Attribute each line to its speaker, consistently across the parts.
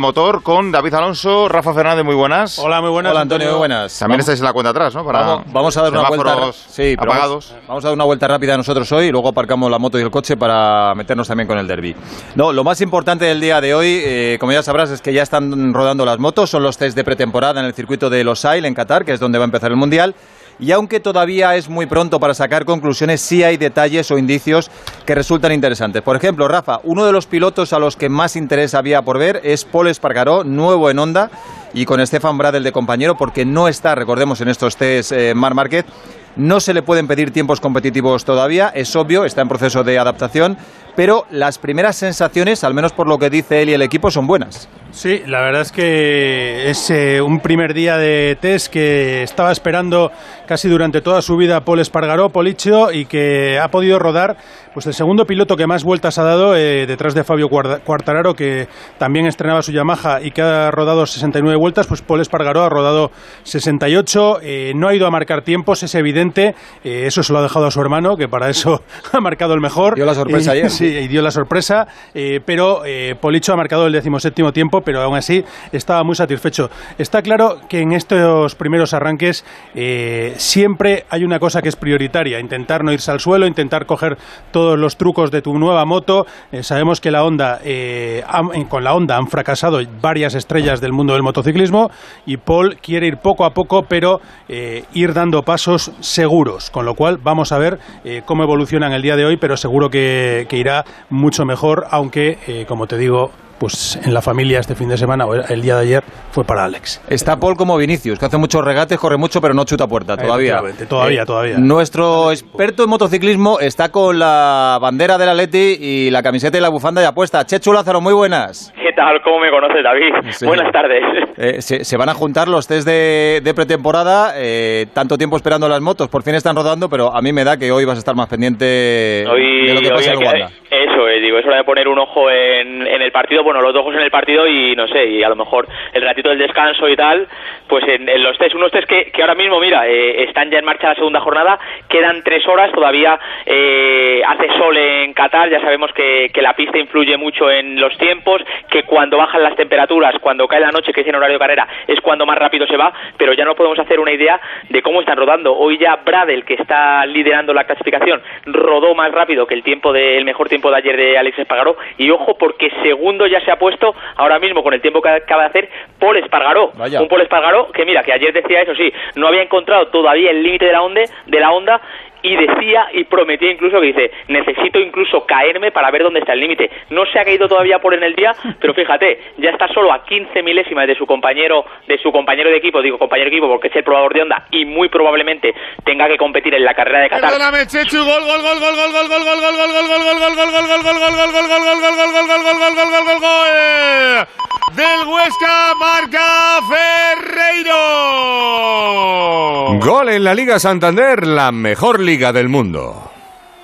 Speaker 1: motor con David Alonso, Rafa Fernández, muy buenas.
Speaker 2: Hola, muy buenas.
Speaker 3: Hola, Antonio, muy buenas.
Speaker 1: También estáis en la cuenta atrás, ¿no? Para
Speaker 3: vamos, vamos a dar una vuelta.
Speaker 1: Sí, apagados.
Speaker 3: Vamos, vamos, a dar una vuelta rápida nosotros hoy y luego aparcamos la moto y el coche para meternos también con el derby. No, lo más importante del día de hoy, eh, como ya sabrás, es que ya están rodando las motos, son los test de pretemporada en el circuito de Los Ailes en Qatar, que es donde va a empezar el mundial. Y aunque todavía es muy pronto para sacar conclusiones, sí hay detalles o indicios que resultan interesantes. Por ejemplo, Rafa, uno de los pilotos a los que más interés había por ver es Paul Espargaró, nuevo en Honda, y con Stefan Bradel de compañero, porque no está, recordemos, en estos test eh, Mar Márquez. No se le pueden pedir tiempos competitivos todavía, es obvio, está en proceso de adaptación, pero las primeras sensaciones, al menos por lo que dice él y el equipo, son buenas.
Speaker 2: Sí, la verdad es que es eh, un primer día de test que estaba esperando casi durante toda su vida Paul Espargaró, Policho, y que ha podido rodar pues el segundo piloto que más vueltas ha dado eh, detrás de Fabio Cuartararo, que también estrenaba su Yamaha y que ha rodado 69 vueltas, pues Paul Espargaró ha rodado 68, eh, no ha ido a marcar tiempos, es evidente, eso se lo ha dejado a su hermano, que para eso ha marcado el mejor.
Speaker 3: Dio la sorpresa ayer.
Speaker 2: Sí, y dio la sorpresa, pero Policho ha marcado el decimoséptimo tiempo, pero aún así estaba muy satisfecho. Está claro que en estos primeros arranques eh, siempre hay una cosa que es prioritaria, intentar no irse al suelo, intentar coger todos los trucos de tu nueva moto. Eh, sabemos que la Honda, eh, con la Honda han fracasado varias estrellas del mundo del motociclismo y Paul quiere ir poco a poco, pero ir dando pasos seguros, con lo cual vamos a ver cómo evoluciona en el día de hoy, pero seguro que irá mucho mejor, aunque, como te digo, pues en la familia este fin de semana o el día de ayer fue para Alex.
Speaker 3: Está Paul como Vinicius, que hace muchos regates, corre mucho, pero no chuta puerta todavía.
Speaker 2: Todavía, eh, todavía.
Speaker 3: Nuestro experto en motociclismo está con la bandera del Atleti y la camiseta y la bufanda de apuesta. Chechu Lázaro, muy buenas.
Speaker 4: ¿Qué tal? ¿Cómo me conoces, David? Buenas tardes.
Speaker 3: Eh, se, van a juntar los test de, pretemporada, eh, tanto tiempo esperando las motos, por fin están rodando, pero a mí me da que hoy vas a estar más pendiente de lo que pasa en Uganda.
Speaker 4: Eso, digo, eso de poner un ojo en, en el partido bueno, los dos ojos en el partido y no sé, y a lo mejor el ratito del descanso y tal, pues en, los test, unos test que, que ahora mismo, mira, eh, están ya en marcha la segunda jornada, quedan tres horas, todavía eh, hace sol en Qatar, ya sabemos que, que, la pista influye mucho en los tiempos, que cuando bajan las temperaturas, cuando cae la noche, que es en horario de carrera, es cuando más rápido se va, pero ya no podemos hacer una idea de cómo están rodando. Hoy ya Bradel, que está liderando la clasificación, rodó más rápido que el tiempo del mejor tiempo de ayer de Alex Espargaró, y ojo porque segundo ya se ha puesto ahora mismo con el tiempo que acaba de hacer Paul Espargaró. Un Paul Espargaró que mira, que ayer decía eso sí, no había encontrado todavía el límite de la onda, de la onda y decía y prometía incluso que dice necesito incluso caerme para ver dónde está el límite no se ha caído todavía por en el día pero fíjate ya está solo a 15 milésimas de su compañero de su compañero de equipo digo compañero de equipo porque es el probador de onda y muy probablemente tenga que competir en la carrera de Qatar
Speaker 5: del Huesca marca Ferreiro
Speaker 6: gol en la Liga Santander la mejor liga del mundo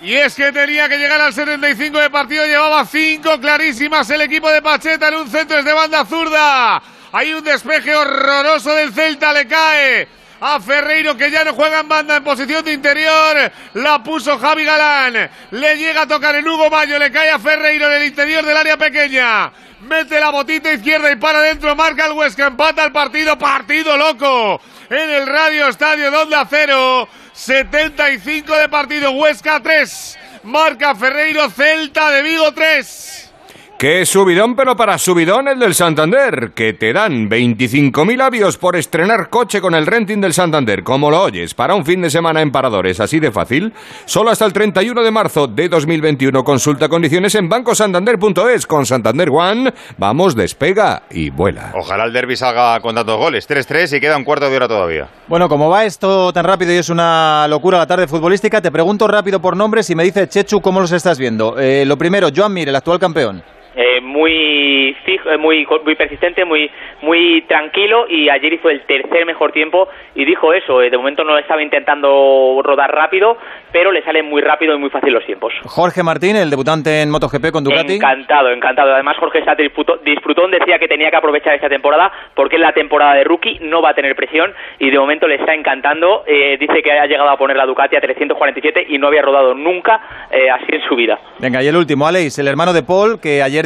Speaker 5: y es que tenía que llegar al 75 de partido, llevaba cinco clarísimas el equipo de Pacheta en un centro de banda zurda. Hay un despeje horroroso del Celta, le cae a Ferreiro que ya no juega en banda en posición de interior. La puso Javi Galán. Le llega a tocar el Hugo Mayo. Le cae a Ferreiro en el interior del área pequeña. Mete la botita izquierda y para adentro. Marca el Huesca. Empata el partido. Partido loco. En el Radio Estadio de Onda Cero. 75 de partido. Huesca 3. Marca Ferreiro. Celta de Vigo 3.
Speaker 6: Qué subidón, pero para subidón el del Santander, que te dan 25.000 avios por estrenar coche con el renting del Santander, como lo oyes, para un fin de semana en Paradores, así de fácil. Solo hasta el 31 de marzo de 2021. Consulta condiciones en bancosantander.es. Con Santander One, vamos, despega y vuela.
Speaker 1: Ojalá el derby salga con tantos goles. 3-3 y queda un cuarto de hora todavía.
Speaker 3: Bueno, como va esto tan rápido y es una locura la tarde futbolística, te pregunto rápido por nombres y me dice Chechu cómo los estás viendo. Eh, lo primero, Joan Mir, el actual campeón.
Speaker 4: Eh, muy fijo, eh, muy muy persistente, muy muy tranquilo y ayer hizo el tercer mejor tiempo y dijo eso, eh, de momento no estaba intentando rodar rápido, pero le salen muy rápido y muy fácil los tiempos.
Speaker 3: Jorge Martín, el debutante en MotoGP con Ducati.
Speaker 4: Encantado, encantado. Además Jorge disfrutó, disfrutó, decía que tenía que aprovechar esta temporada porque es la temporada de rookie, no va a tener presión y de momento le está encantando. dice que ha llegado a poner la Ducati a 347 y no había rodado nunca así en su vida.
Speaker 3: Venga, y el último, Alex, el hermano de Paul, que ayer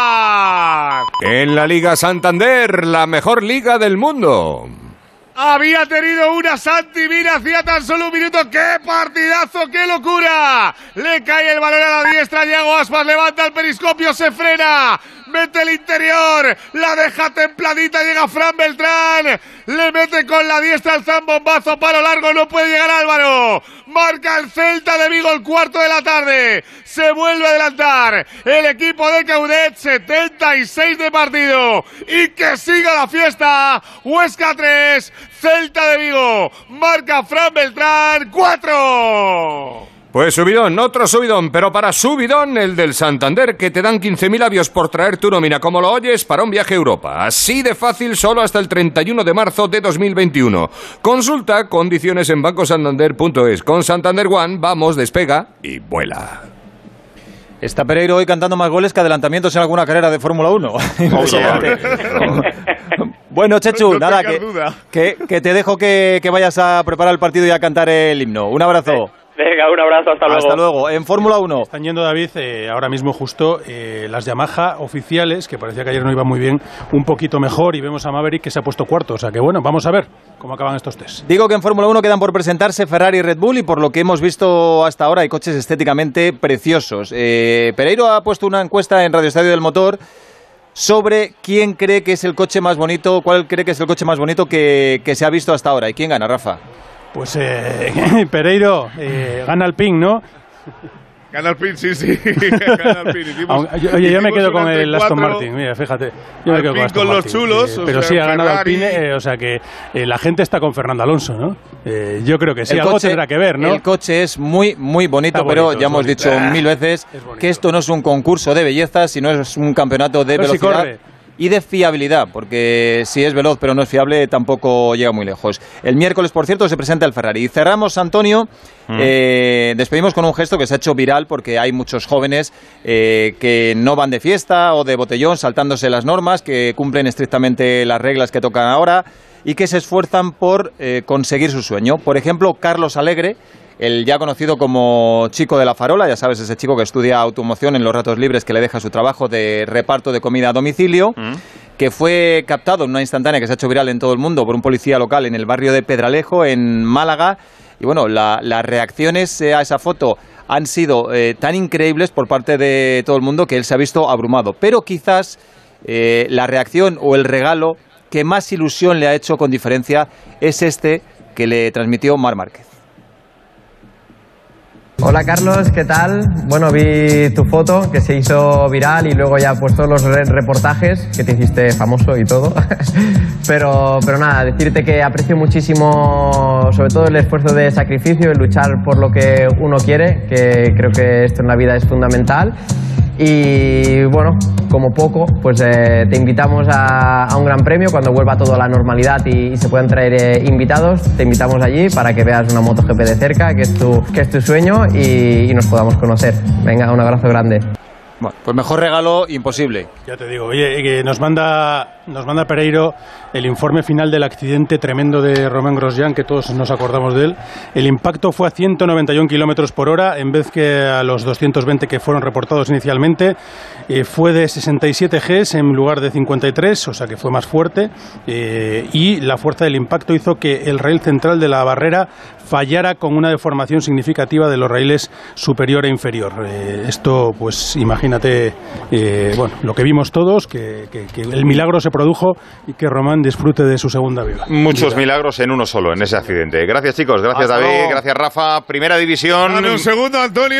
Speaker 3: En la
Speaker 6: Liga Santander, la mejor liga del mundo.
Speaker 5: Había tenido una Santi, mira, hacía tan solo un minuto. ¡Qué partidazo, qué locura! Le cae el balón a la diestra, Diego Aspas levanta el periscopio, se frena. Mete el interior, la deja templadita, llega Fran Beltrán. Le mete con la diestra el zambombazo, paro largo, no puede llegar Álvaro. Marca el Celta de Vigo el cuarto de la tarde. Se vuelve a adelantar el equipo de Caudet, 76 de partido. Y que siga la fiesta. Huesca 3, Celta de Vigo. Marca Fran Beltrán, 4.
Speaker 6: Pues subidón, otro subidón, pero para subidón el del Santander, que te dan 15.000 avios por traer tu nómina, como lo oyes, para un viaje a Europa. Así de fácil, solo hasta el 31 de marzo de 2021. Consulta condiciones en bancosantander.es. Con Santander One, vamos, despega y vuela.
Speaker 3: Está Pereiro hoy cantando más goles que adelantamientos en alguna carrera de Fórmula 1. Impresionante. bueno, Chechu,
Speaker 5: No
Speaker 3: nada, que, que te dejo que, que vayas a preparar el partido y a cantar el himno. Un abrazo.
Speaker 4: Venga, un abrazo, hasta luego.
Speaker 3: Hasta luego. En Fórmula 1.
Speaker 2: Están yendo, David, eh, ahora mismo justo eh, las Yamaha oficiales, que parecía que ayer no iban muy bien, un poquito mejor y vemos a Maverick que se ha puesto cuarto. O sea que bueno, vamos a ver cómo acaban estos test.
Speaker 3: Digo que en Fórmula 1 quedan por presentarse Ferrari y Red Bull y por lo que hemos visto hasta ahora hay coches estéticamente preciosos. Eh, Pereiro ha puesto una encuesta en Radio Estadio del Motor sobre quién cree que es el coche más bonito, cuál cree que es el coche más bonito que, que se ha visto hasta ahora. ¿Y quién gana, Rafa?
Speaker 2: Pues eh, Pereiro eh, gana el ping, ¿no?
Speaker 5: Gana el pin, sí, sí. Gana el pin. Hicimos-
Speaker 2: Oye, yo me quedo con el Aston. Martin, mira, fíjate. Yo me quedo Aston
Speaker 5: con los
Speaker 2: Martin,
Speaker 5: chulos,
Speaker 2: eh,
Speaker 5: o
Speaker 2: pero
Speaker 5: sea,
Speaker 2: sí ha ganado
Speaker 5: Ferrari.
Speaker 2: Alpine, eh, o sea que eh, la gente está con Fernando Alonso, ¿no? Eh, yo creo que sí,
Speaker 3: el
Speaker 2: algo tendrá que ver, ¿no?
Speaker 3: El coche es muy, muy bonito, pero ya hemos
Speaker 2: bonito.
Speaker 3: dicho
Speaker 2: Ah,
Speaker 3: mil veces
Speaker 2: es
Speaker 3: que esto no es un concurso de belleza, sino es un campeonato de
Speaker 2: Pero si
Speaker 3: velocidad.
Speaker 2: corre.
Speaker 3: Y de fiabilidad, porque si es veloz pero no es fiable, tampoco llega muy lejos. El miércoles, por cierto, se presenta el Ferrari. Y cerramos, Antonio, eh, despedimos con un gesto que se ha hecho viral porque hay muchos jóvenes eh, que no van de fiesta o de botellón saltándose las normas, que cumplen estrictamente las reglas que tocan ahora y que se esfuerzan por eh, conseguir su sueño. Por ejemplo, Carlos Alegre, el ya conocido como chico de la farola, ya sabes, ese chico que estudia automoción en los ratos libres que le deja su trabajo de reparto de comida a domicilio, que fue captado en una instantánea que se ha hecho viral en todo el mundo por un policía local en el barrio de Pedralejo, en Málaga. Y bueno, la- las reacciones eh, a esa foto han sido eh, tan increíbles por parte de todo el mundo que él se ha visto abrumado. Pero quizás eh, la reacción o el regalo que más ilusión le ha hecho con diferencia es este que le transmitió Mar Márquez.
Speaker 7: Hola Carlos, ¿qué tal? Bueno, vi tu foto que se hizo viral y luego ya pues todos los re- reportajes que te hiciste famoso y todo. pero, pero nada, decirte que aprecio muchísimo sobre todo el esfuerzo de sacrificio, el luchar por lo que uno quiere, que creo que esto en la vida es fundamental. Y bueno, como poco, pues eh, te invitamos a, a un gran premio cuando vuelva todo a la normalidad y, y se puedan traer eh, invitados. Te invitamos allí para que veas una MotoGP de cerca, que es tu, que es tu sueño y, y nos podamos conocer. Venga, un abrazo grande.
Speaker 3: Bueno, pues mejor regalo imposible.
Speaker 2: Ya te digo, oye, que nos manda, nos manda Pereiro el informe final del accidente tremendo de Romain Grosjean, que todos nos acordamos de él. El impacto fue a 191 kilómetros por hora en vez que a los 220 que fueron reportados inicialmente. Eh, fue de 67 Gs en lugar de 53, o sea que fue más fuerte. eh, y la fuerza del impacto hizo que el rail central de la barrera fallara con una deformación significativa de los raíles superior e inferior. Eh, esto, pues imagínate, eh, bueno, lo que vimos todos, que, que- que el milagro se produjo y que Román disfrute de su segunda vida.
Speaker 1: Muchos
Speaker 2: Vida.
Speaker 1: milagros en uno solo, en ese accidente. Gracias, chicos. Gracias,
Speaker 3: Hasta
Speaker 1: David.
Speaker 3: luego.
Speaker 1: Gracias, Rafa. Primera división.
Speaker 5: Dame un segundo, Antonio.